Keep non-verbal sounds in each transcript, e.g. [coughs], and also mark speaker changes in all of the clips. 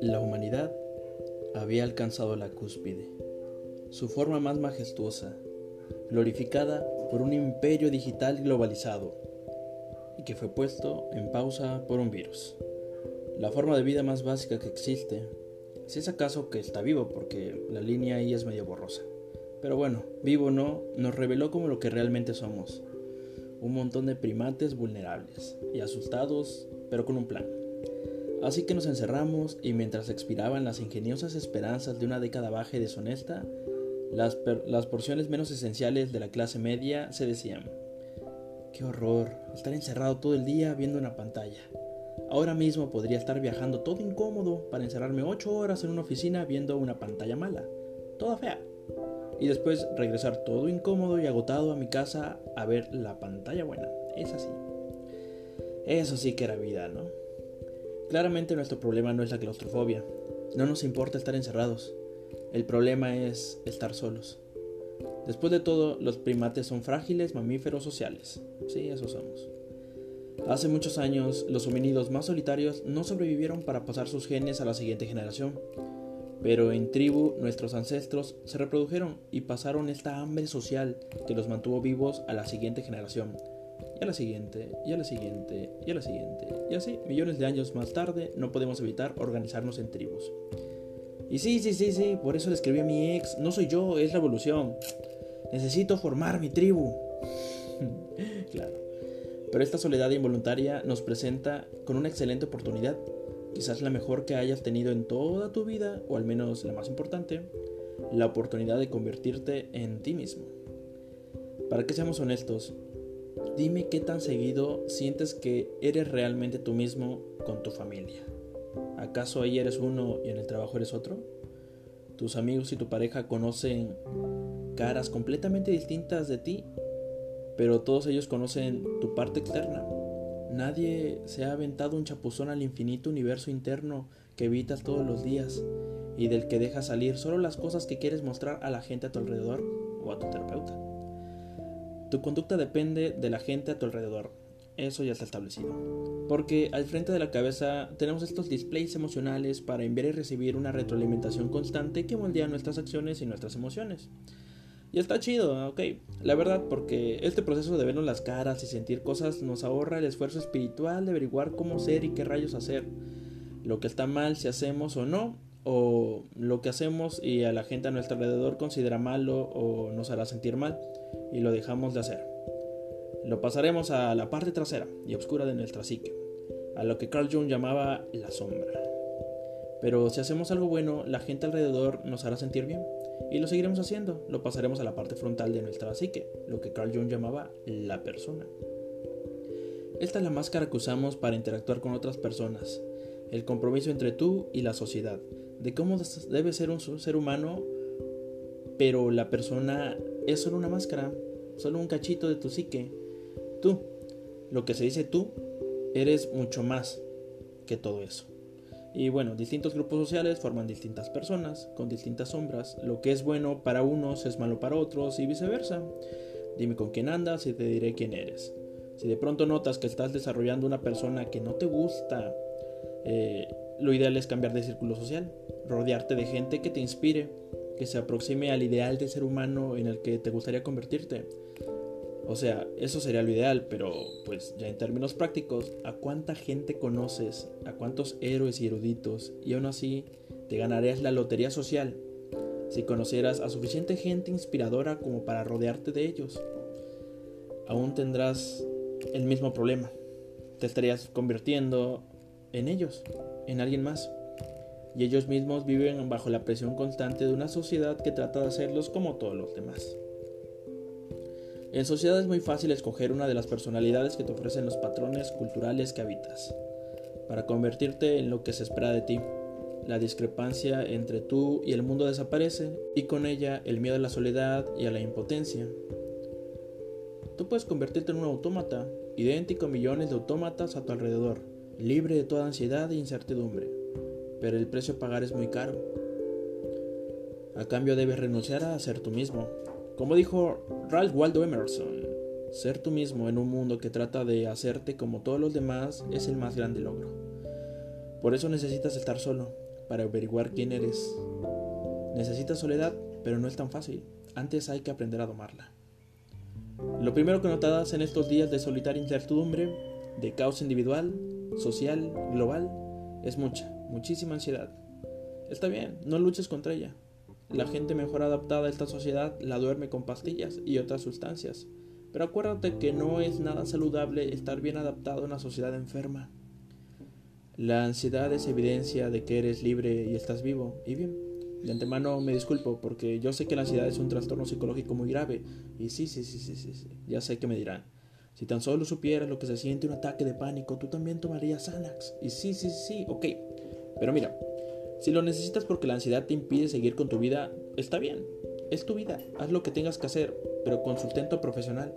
Speaker 1: La humanidad había alcanzado la cúspide, su forma más majestuosa, glorificada por un imperio digital globalizado y que fue puesto en pausa por un virus. La forma de vida más básica que existe, si es acaso que está vivo porque la línea ahí es medio borrosa. Pero bueno, vivo o no, nos reveló como lo que realmente somos. Un montón de primates vulnerables y asustados, pero con un plan. Así que nos encerramos y mientras expiraban las ingeniosas esperanzas de una década baja y deshonesta, las, porciones menos esenciales de la clase media se decían, qué horror, estar encerrado todo el día viendo una pantalla. Ahora mismo podría estar viajando todo incómodo para encerrarme 8 horas en una oficina viendo una pantalla mala, toda fea, y después regresar todo incómodo y agotado a mi casa a ver la pantalla buena. Es así. Eso sí que era vida, ¿no? Claramente nuestro problema no es la claustrofobia. No nos importa estar encerrados. El problema es estar solos. Después de todo, los primates son frágiles mamíferos sociales. Sí, eso somos. Hace muchos años, los homínidos más solitarios no sobrevivieron para pasar sus genes a la siguiente generación. Pero en tribu nuestros ancestros se reprodujeron y pasaron esta hambre social que los mantuvo vivos a la siguiente generación. Y a la siguiente, y a la siguiente, y a la siguiente. Y así, millones de años más tarde, no podemos evitar organizarnos en tribus. Y sí, sí, sí, sí, por eso le escribí a mi ex, no soy yo, es la evolución. Necesito formar mi tribu. [laughs] claro. Pero esta soledad involuntaria nos presenta con una excelente oportunidad, quizás la mejor que hayas tenido en toda tu vida, o al menos la más importante, la oportunidad de convertirte en ti mismo. Para que seamos honestos, dime qué tan seguido sientes que eres realmente tú mismo con tu familia. ¿Acaso ahí eres uno y en el trabajo eres otro? ¿Tus amigos y tu pareja conocen caras completamente distintas de ti, pero todos ellos conocen tu parte externa? Nadie se ha aventado un chapuzón al infinito universo interno que evitas todos los días y del que dejas salir solo las cosas que quieres mostrar a la gente a tu alrededor o a tu terapeuta. Tu conducta depende de la gente a tu alrededor, eso ya está establecido. Porque al frente de la cabeza tenemos estos displays emocionales para enviar y recibir una retroalimentación constante que moldea nuestras acciones y nuestras emociones. Y está chido, ok. La verdad, porque este proceso de vernos las caras y sentir cosas nos ahorra el esfuerzo espiritual de averiguar cómo ser y qué rayos hacer. Lo que está mal si hacemos o no, o lo que hacemos y a la gente a nuestro alrededor considera malo o nos hará sentir mal y lo dejamos de hacer. Lo pasaremos a la parte trasera y oscura de nuestra psique, a lo que Carl Jung llamaba la sombra. Pero si hacemos algo bueno, la gente alrededor nos hará sentir bien. Y lo seguiremos haciendo. Lo pasaremos a la parte frontal de nuestra psique, lo que Carl Jung llamaba la persona. Esta es la máscara que usamos para interactuar con otras personas. El compromiso entre tú y la sociedad. De cómo debe ser un ser humano, pero la persona es solo una máscara, solo un cachito de tu psique Tú, lo que se dice tú, eres mucho más que todo eso. Y bueno, distintos grupos sociales forman distintas personas, con distintas sombras. Lo que es bueno para unos es malo para otros y viceversa. Dime con quién andas y te diré quién eres. Si de pronto notas que estás desarrollando una persona que no te gusta, eh, lo ideal es cambiar de círculo social, rodearte de gente que te inspire, que se aproxime al ideal de ser humano en el que te gustaría convertirte. O sea, eso sería lo ideal, pero pues ya en términos prácticos, ¿a cuánta gente conoces? ¿A cuántos héroes y eruditos? Y aún así, te ganarías la lotería social si conocieras a suficiente gente inspiradora como para rodearte de ellos. Aún tendrás el mismo problema. Te estarías convirtiendo en ellos, en alguien más. Y ellos mismos viven bajo la presión constante de una sociedad que trata de hacerlos como todos los demás. En sociedad es muy fácil escoger una de las personalidades que te ofrecen los patrones culturales que habitas, para convertirte en lo que se espera de ti. La discrepancia entre tú y el mundo desaparece y con ella el miedo a la soledad y a la impotencia. Tú puedes convertirte en un autómata, idéntico a millones de autómatas a tu alrededor, libre de toda ansiedad e incertidumbre, pero el precio a pagar es muy caro. A cambio debes renunciar a ser tú mismo, como dijo Ralph Waldo Emerson, Ser tú mismo en un mundo que trata de hacerte como todos los demás es el más grande logro. Por eso necesitas estar solo, para averiguar quién eres. Necesitas soledad, pero no es tan fácil. Antes hay que aprender a domarla. Lo primero que notas en estos días de solitaria incertidumbre, de caos individual, social, global, es mucha, muchísima ansiedad. Está bien, no luches contra ella. La gente mejor adaptada a esta sociedad la duerme con pastillas y otras sustancias. Pero acuérdate que no es nada saludable estar bien adaptado a una sociedad enferma. La ansiedad es evidencia de que eres libre y estás vivo. Y bien, de antemano me disculpo porque yo sé que la ansiedad es un trastorno psicológico muy grave. Y sí, sí, sí, sí, sí, sí. ya sé que me dirán. Si tan solo supieras lo que se siente un ataque de pánico, tú también tomarías Xanax. Y sí, sí, sí, ok. Pero mira, si lo necesitas porque la ansiedad te impide seguir con tu vida, está bien. Es tu vida, haz lo que tengas que hacer, pero con sustento profesional.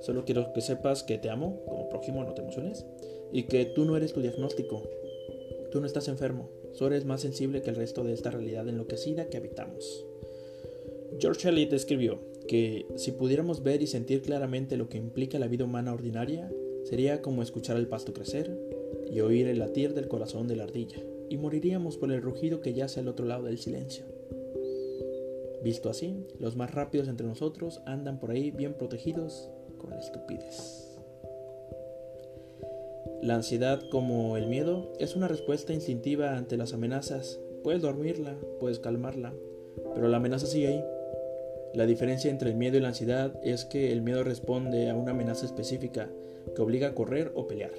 Speaker 1: Solo quiero que sepas que te amo, como prójimo, no te emociones, y que tú no eres tu diagnóstico. Tú no estás enfermo, solo eres más sensible que el resto de esta realidad enloquecida que habitamos. George Eliot escribió que si pudiéramos ver y sentir claramente lo que implica la vida humana ordinaria, sería como escuchar el pasto crecer y oír el latir del corazón de la ardilla y moriríamos por el rugido que yace al otro lado del silencio. Visto así, los más rápidos entre nosotros andan por ahí bien protegidos con la estupidez. La ansiedad, como el miedo, es una respuesta instintiva ante las amenazas. Puedes dormirla, puedes calmarla, pero la amenaza sigue ahí. La diferencia entre el miedo y la ansiedad es que el miedo responde a una amenaza específica que obliga a correr o pelear,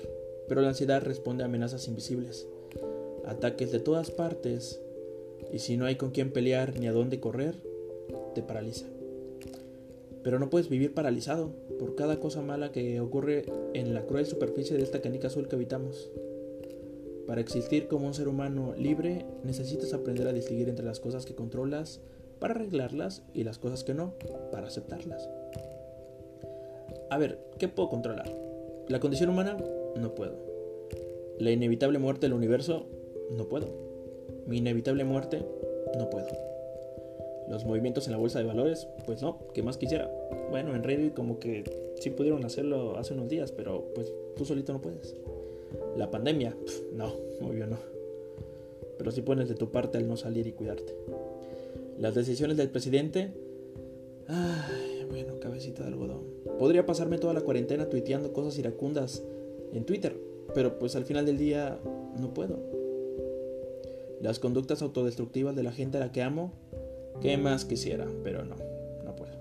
Speaker 1: pero la ansiedad responde a amenazas invisibles ataques de todas partes, y si no hay con quién pelear ni a dónde correr, te paraliza. Pero no puedes vivir paralizado por cada cosa mala que ocurre en la cruel superficie de esta canica azul que habitamos. Para existir como un ser humano libre, necesitas aprender a distinguir entre las cosas que controlas para arreglarlas y las cosas que no, para aceptarlas. A ver, ¿qué puedo controlar? La condición humana, no puedo. La inevitable muerte del universo, no puedo. Mi inevitable muerte, no puedo. Los movimientos en la bolsa de valores, pues no, ¿qué más quisiera? Bueno, en Reddit como que sí pudieron hacerlo hace unos días, pero pues tú solito no puedes. La pandemia, no, obvio no. Pero sí pones de tu parte al no salir y cuidarte. Las decisiones del presidente, ay, bueno, cabecita de algodón. Podría pasarme toda la cuarentena tuiteando cosas iracundas en Twitter, pero pues al final del día no puedo. Las conductas autodestructivas de la gente a la que amo, ¿qué más quisiera? Pero no, no puedo.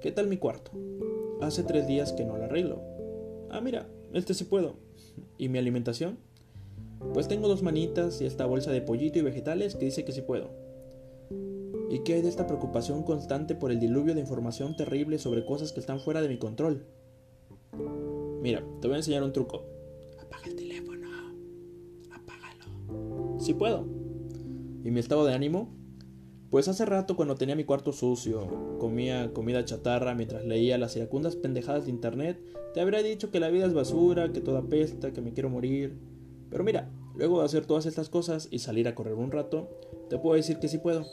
Speaker 1: ¿Qué tal mi cuarto? Hace tres días que no lo arreglo. Ah, mira, este sí puedo. ¿Y mi alimentación? Pues tengo dos manitas y esta bolsa de pollito y vegetales que dice que sí puedo. ¿Y qué hay de esta preocupación constante por el diluvio de información terrible sobre cosas que están fuera de mi control? Mira, te voy a enseñar un truco. Apaga el si puedo. ¿Y mi estado de ánimo? Pues hace rato cuando tenía mi cuarto sucio, comía comida chatarra mientras leía las iracundas pendejadas de internet, te habría dicho que la vida es basura, que toda pesta, que me quiero morir. Pero mira, luego de hacer todas estas cosas y salir a correr un rato, te puedo decir que sí puedo.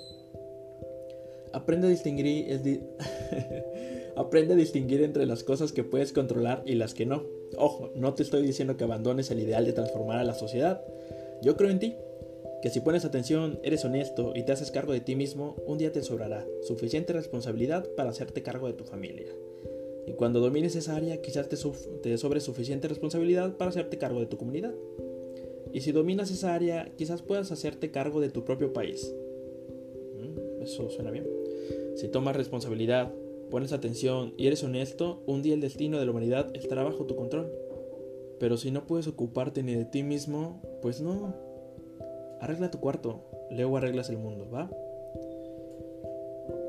Speaker 1: Aprende a distinguir [laughs] Aprende a distinguir entre las cosas que puedes controlar y las que no. Ojo, no te estoy diciendo que abandones el ideal de transformar a la sociedad. Yo creo en ti, que si pones atención, eres honesto y te haces cargo de ti mismo, un día te sobrará suficiente responsabilidad para hacerte cargo de tu familia. Y cuando domines esa área, quizás te, te sobre suficiente responsabilidad para hacerte cargo de tu comunidad. Y si dominas esa área, quizás puedas hacerte cargo de tu propio país. Mm, eso suena bien. Si tomas responsabilidad, pones atención y eres honesto, un día el destino de la humanidad estará bajo tu control. Pero si no puedes ocuparte ni de ti mismo, pues no, Arregla tu cuarto, luego arreglas el mundo, ¿va?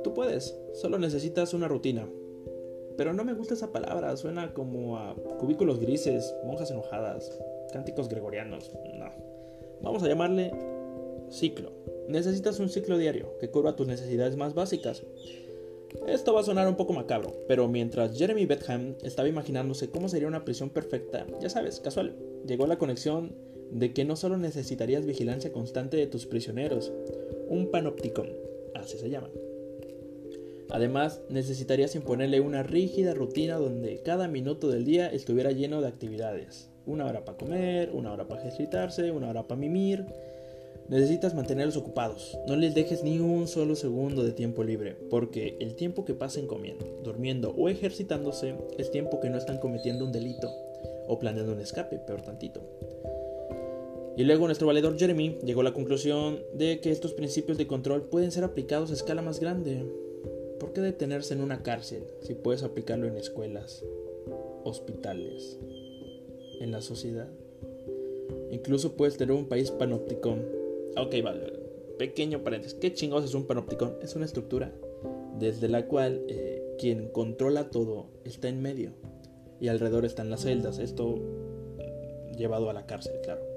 Speaker 1: Tú puedes, solo necesitas una rutina. Pero no me gusta esa palabra, suena como a cubículos grises, monjas enojadas, cánticos gregorianos. No. Vamos a llamarle ciclo. Necesitas un ciclo diario que cubra tus necesidades más básicas. Esto va a sonar un poco macabro, pero mientras Jeremy Betham estaba imaginándose cómo sería una prisión perfecta, ya sabes, casual, llegó la conexión de que no solo necesitarías vigilancia constante de tus prisioneros, un panopticon, así se llama, Además, necesitarías imponerle una rígida rutina donde cada minuto del día estuviera lleno de actividades. Una hora para comer, una hora para ejercitarse, una hora para mimir. Necesitas mantenerlos ocupados. No les dejes ni un solo segundo de tiempo libre, porque el tiempo que pasen comiendo, durmiendo o ejercitándose es tiempo que no están cometiendo un delito o planeando un escape, peor tantito. Y luego nuestro valedor Jeremy llegó a la conclusión de que estos principios de control pueden ser aplicados a escala más grande. ¿Por qué detenerse en una cárcel si puedes aplicarlo en escuelas, hospitales, en la sociedad? Incluso puedes tener un país panopticón. Ok, vale. Pequeño paréntesis. ¿Qué chingados es un panopticón? Es una estructura desde la cual eh, quien controla todo está en medio y alrededor están las celdas. Esto llevado a la cárcel, claro.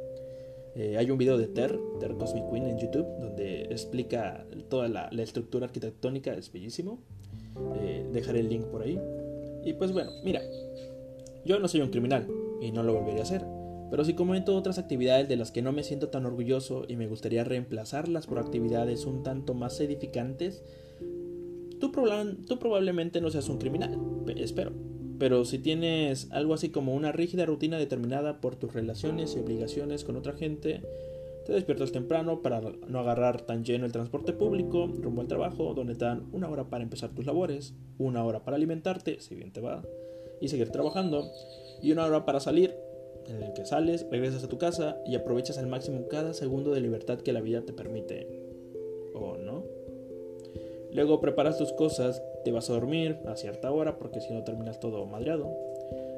Speaker 1: Eh, hay un video de Ter, Ter Cosmic Queen en YouTube, donde explica toda la, estructura arquitectónica, es bellísimo. Eh, dejaré el link por ahí. Y pues bueno, mira, yo no soy un criminal y no lo volvería a hacer, pero si comento otras actividades de las que no me siento tan orgulloso y me gustaría reemplazarlas por actividades un tanto más edificantes, tú, tú probablemente no seas un criminal, espero. Pero si tienes algo así como una rígida rutina determinada por tus relaciones y obligaciones con otra gente, te despiertas temprano para no agarrar tan lleno el transporte público, rumbo al trabajo, donde te dan una hora para empezar tus labores, una hora para alimentarte, si bien te va, y seguir trabajando, y una hora para salir, en el que sales, regresas a tu casa y aprovechas al máximo cada segundo de libertad que la vida te permite. ¿O no? Luego preparas tus cosas, te vas a dormir a cierta hora porque si no terminas todo madreado.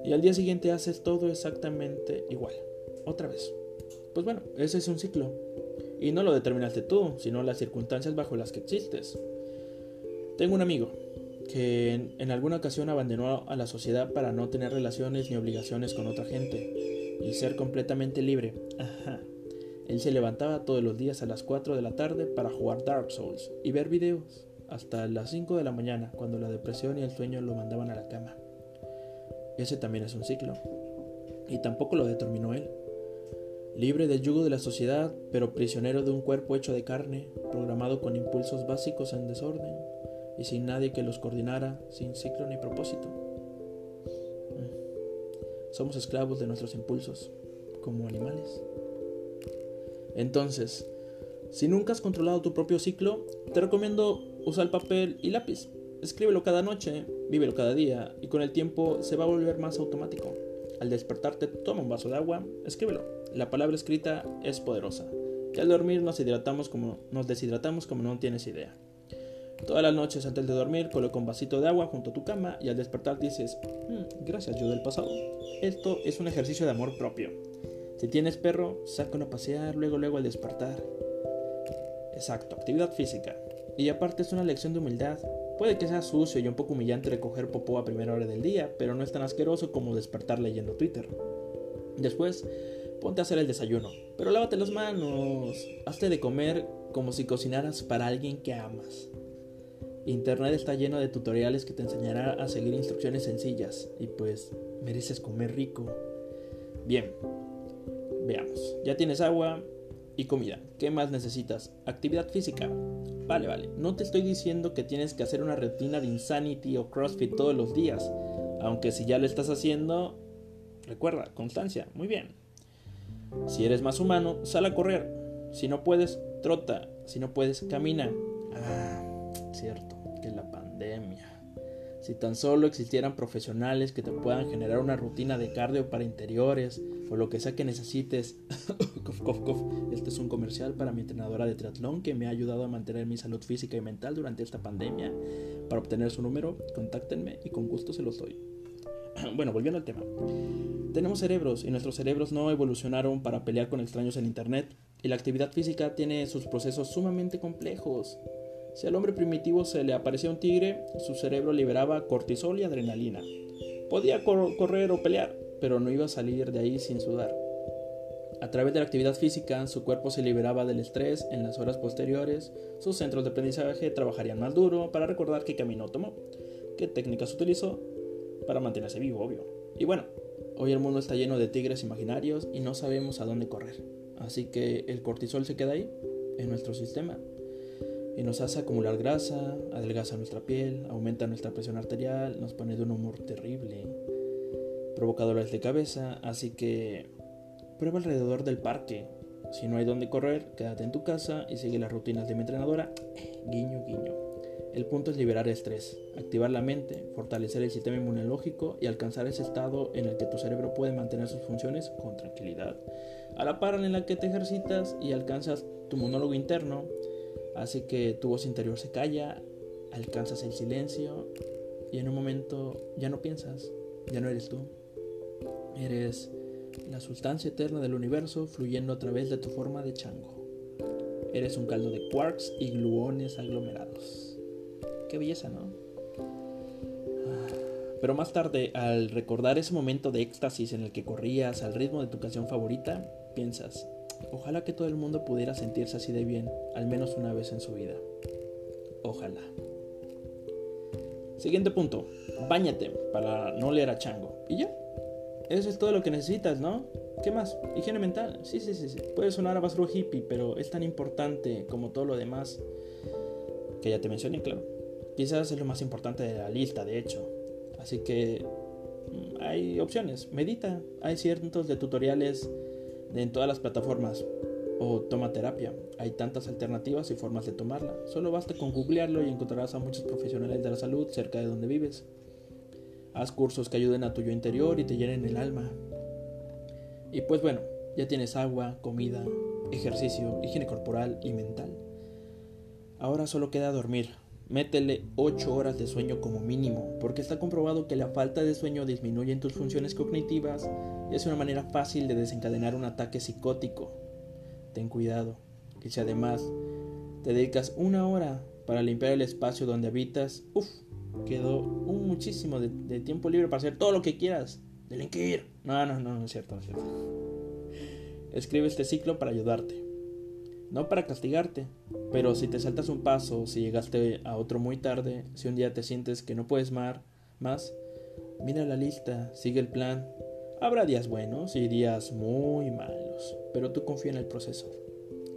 Speaker 1: Y al día siguiente haces todo exactamente igual. Otra vez. Pues bueno, ese es un ciclo. Y no lo determinaste tú, sino las circunstancias bajo las que existes. Tengo un amigo que en, alguna ocasión abandonó a la sociedad para no tener relaciones ni obligaciones con otra gente y ser completamente libre. Ajá. Él se levantaba todos los días a las 4 de la tarde para jugar Dark Souls y ver videos hasta las 5 de la mañana, cuando la depresión y el sueño lo mandaban a la cama. Ese también es un ciclo. Y tampoco lo determinó él. Libre del yugo de la sociedad, pero prisionero de un cuerpo hecho de carne, programado con impulsos básicos en desorden, y sin nadie que los coordinara, sin ciclo ni propósito. Mm. Somos esclavos de nuestros impulsos, como animales. Entonces, si nunca has controlado tu propio ciclo, te recomiendo usar el papel y lápiz. Escríbelo cada noche, vívelo cada día y con el tiempo se va a volver más automático. Al despertarte, toma un vaso de agua, escríbelo. La palabra escrita es poderosa. Y al dormir nos hidratamos como nos deshidratamos como no tienes idea. Todas las noches antes de dormir coloca un vasito de agua junto a tu cama y al despertar dices, mm, gracias yo del pasado. Esto es un ejercicio de amor propio. Si tienes perro, sácalo a pasear luego luego al despertar. Exacto, actividad física. Y aparte es una lección de humildad. Puede que sea sucio y un poco humillante recoger popó a primera hora del día, pero no es tan asqueroso como despertar leyendo Twitter. Después, ponte a hacer el desayuno, pero lávate las manos. Hazte de comer como si cocinaras para alguien que amas. Internet está lleno de tutoriales que te enseñará a seguir instrucciones sencillas y pues mereces comer rico. Bien, veamos. Ya tienes agua, y comida. ¿Qué más necesitas? Actividad física. Vale, vale. No te estoy diciendo que tienes que hacer una rutina de Insanity o CrossFit todos los días. Aunque si ya lo estás haciendo, recuerda, constancia. Muy bien. Si eres más humano, sal a correr. Si no puedes, trota. Si no puedes, camina. Ah, cierto, que la pandemia. Si tan solo existieran profesionales que te puedan generar una rutina de cardio para interiores o lo que sea que necesites. [coughs] Este es un comercial para mi entrenadora de triatlón que me ha ayudado a mantener mi salud física y mental durante esta pandemia. Para obtener su número, contáctenme y con gusto se los doy. [coughs] Bueno, volviendo al tema. Tenemos cerebros y nuestros cerebros no evolucionaron para pelear con extraños en Internet y la actividad física tiene sus procesos sumamente complejos. Si al hombre primitivo se le aparecía un tigre, su cerebro liberaba cortisol y adrenalina. Podía correr o pelear, pero no iba a salir de ahí sin sudar. A través de la actividad física, su cuerpo se liberaba del estrés en las horas posteriores, sus centros de aprendizaje trabajarían más duro para recordar qué camino tomó, qué técnicas utilizó para mantenerse vivo, obvio. Y bueno, hoy el mundo está lleno de tigres imaginarios y no sabemos a dónde correr. Así que el cortisol se queda ahí, en nuestro sistema, y nos hace acumular grasa, adelgaza nuestra piel, aumenta nuestra presión arterial, nos pone de un humor terrible, provoca de cabeza, así que prueba alrededor del parque. Si no hay donde correr, quédate en tu casa y sigue las rutinas de mi entrenadora. Guiño, guiño. El punto es liberar estrés, activar la mente, fortalecer el sistema inmunológico y alcanzar ese estado en el que tu cerebro puede mantener sus funciones con tranquilidad. A la par en la que te ejercitas y alcanzas tu monólogo interno, hace que tu voz interior se calla, alcanzas el silencio y en un momento ya no piensas, ya no eres tú. Eres la sustancia eterna del universo fluyendo a través de tu forma de chango. Eres un caldo de quarks y gluones aglomerados. Qué belleza, ¿no? Ah, pero más tarde, al recordar ese momento de éxtasis en el que corrías al ritmo de tu canción favorita, piensas, ojalá que todo el mundo pudiera sentirse así de bien, al menos una vez en su vida. Ojalá. Siguiente punto, Báñate para no leer a chango. Y ya, eso es todo lo que necesitas, ¿no? ¿Qué más? Higiene mental. Sí, sí, sí, sí. Puede sonar a basura hippie, pero es tan importante como todo lo demás que ya te mencioné, claro. Quizás es lo más importante de la lista, de hecho. Así que mm, hay opciones. Medita. Hay cientos de tutoriales en todas las plataformas. O toma terapia. Hay tantas alternativas y formas de tomarla. Solo basta con googlearlo y encontrarás a muchos profesionales de la salud cerca de donde vives. Haz cursos que ayuden a tu yo interior y te llenen el alma. Y pues bueno, ya tienes agua, comida, ejercicio, higiene corporal y mental. Ahora solo queda dormir. Métele 8 horas de sueño como mínimo, porque está comprobado que la falta de sueño disminuye en tus funciones cognitivas y es una manera fácil de desencadenar un ataque psicótico. Ten cuidado, que si además te dedicas una hora para limpiar el espacio donde habitas, uff, quedó un muchísimo de, tiempo libre para hacer todo lo que quieras. Delinquir. No, no, no, no es cierto, es cierto. Escribe este ciclo para ayudarte. No para castigarte. Pero si te saltas un paso, si llegaste a otro muy tarde, si un día te sientes que no puedes más, más mira la lista, sigue el plan. Habrá días buenos y días muy malos, pero tú confía en el proceso.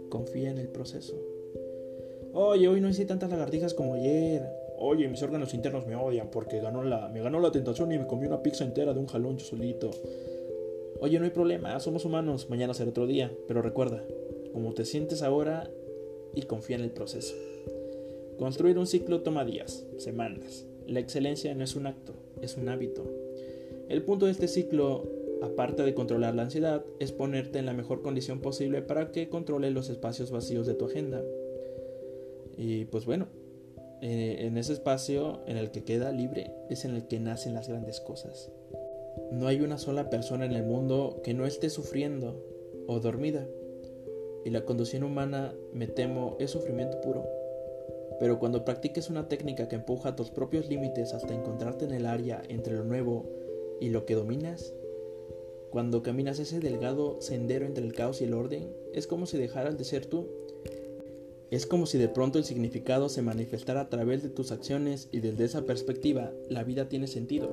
Speaker 1: Confía en el proceso. Oye, hoy no hice tantas lagartijas como ayer. Oye, mis órganos internos me odian porque ganó la, me ganó la tentación y me comí una pizza entera de un jalón yo solito. Oye, no hay problema, somos humanos, mañana será otro día, pero recuerda, como te sientes ahora y confía en el proceso. Construir un ciclo toma días, semanas. La excelencia no es un acto, es un hábito. El punto de este ciclo, aparte de controlar la ansiedad, es ponerte en la mejor condición posible para que controle los espacios vacíos de tu agenda. Y pues bueno, eh, en ese espacio en el que queda libre es en el que nacen las grandes cosas. No hay una sola persona en el mundo que no esté sufriendo o dormida. Y la conducción humana, me temo, es sufrimiento puro. Pero cuando practiques una técnica que empuja tus propios límites hasta encontrarte en el área entre lo nuevo y lo que dominas, cuando caminas ese delgado sendero entre el caos y el orden, es como si dejaras de ser tú es como si de pronto el significado se manifestara a través de tus acciones y desde esa perspectiva la vida tiene sentido.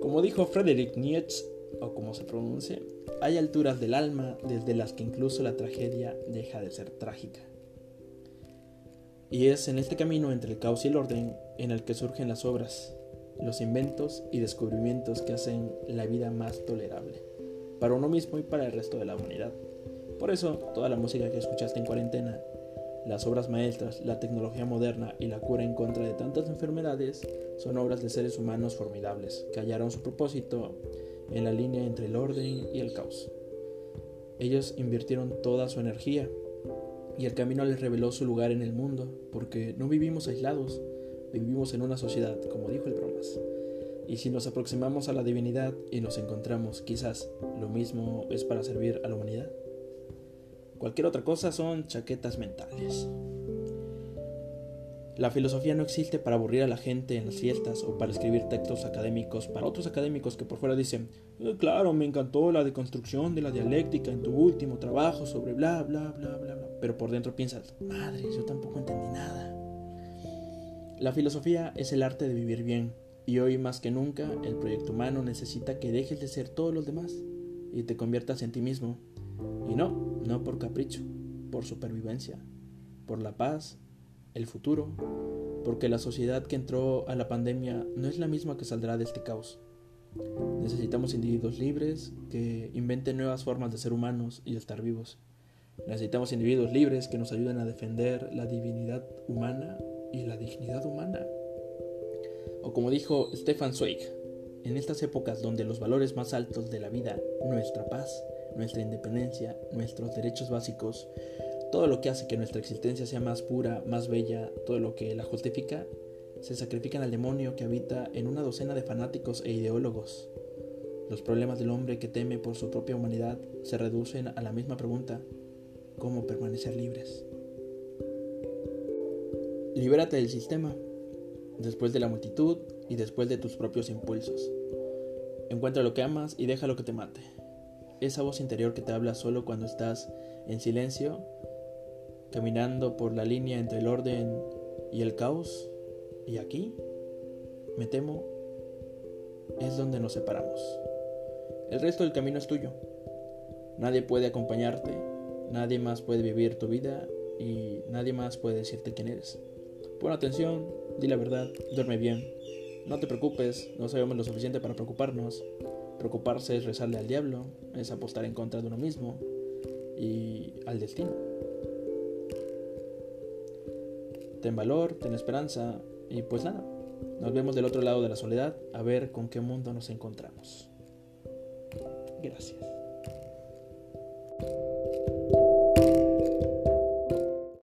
Speaker 1: Como dijo Friedrich Nietzsche, o como se pronuncie, hay alturas del alma desde las que incluso la tragedia deja de ser trágica. Y es en este camino entre el caos y el orden en el que surgen las obras, los inventos y descubrimientos que hacen la vida más tolerable, para uno mismo y para el resto de la humanidad. Por eso, toda la música que escuchaste en cuarentena las obras maestras, la tecnología moderna y la cura en contra de tantas enfermedades son obras de seres humanos formidables que hallaron su propósito en la línea entre el orden y el caos. Ellos invirtieron toda su energía y el camino les reveló su lugar en el mundo, porque no vivimos aislados, vivimos en una sociedad, como dijo el bromas. Y si nos aproximamos a la divinidad y nos encontramos, quizás lo mismo es para servir a la humanidad. Cualquier otra cosa son chaquetas mentales. La filosofía no existe para aburrir a la gente en las fiestas o para escribir textos académicos para otros académicos que por fuera dicen, eh, claro, me encantó la deconstrucción de la dialéctica en tu último trabajo sobre bla, bla, bla, bla, bla. Pero por dentro piensas, madre, yo tampoco entendí nada. La filosofía es el arte de vivir bien y hoy más que nunca el proyecto humano necesita que dejes de ser todos los demás y te conviertas en ti mismo y no, no por capricho, por supervivencia, por la paz, el futuro, porque la sociedad que entró a la pandemia no es la misma que saldrá de este caos. Necesitamos individuos libres que inventen nuevas formas de ser humanos y de estar vivos. Necesitamos individuos libres que nos ayuden a defender la divinidad humana y la dignidad humana. O como dijo Stefan Zweig, en estas épocas donde los valores más altos de la vida, nuestra paz, nuestra independencia, nuestros derechos básicos, todo lo que hace que nuestra existencia sea más pura, más bella, todo lo que la justifica, se sacrifican al demonio que habita en una docena de fanáticos e ideólogos. Los problemas del hombre que teme por su propia humanidad se reducen a la misma pregunta, ¿cómo permanecer libres? Libérate del sistema, después de la multitud y después de tus propios impulsos. Encuentra lo que amas y deja lo que te mate. Esa voz interior que te habla solo cuando estás en silencio, caminando por la línea entre el orden y el caos, y aquí, me temo, es donde nos separamos. El resto del camino es tuyo. Nadie puede acompañarte, nadie más puede vivir tu vida y nadie más puede decirte quién eres. Pon atención, di la verdad, duerme bien. No te preocupes, no sabemos lo suficiente para preocuparnos. Preocuparse es rezarle al diablo, es apostar en contra de uno mismo y al destino. Ten valor, ten esperanza, y pues nada, nos vemos del otro lado de la soledad a ver con qué mundo nos encontramos. Gracias.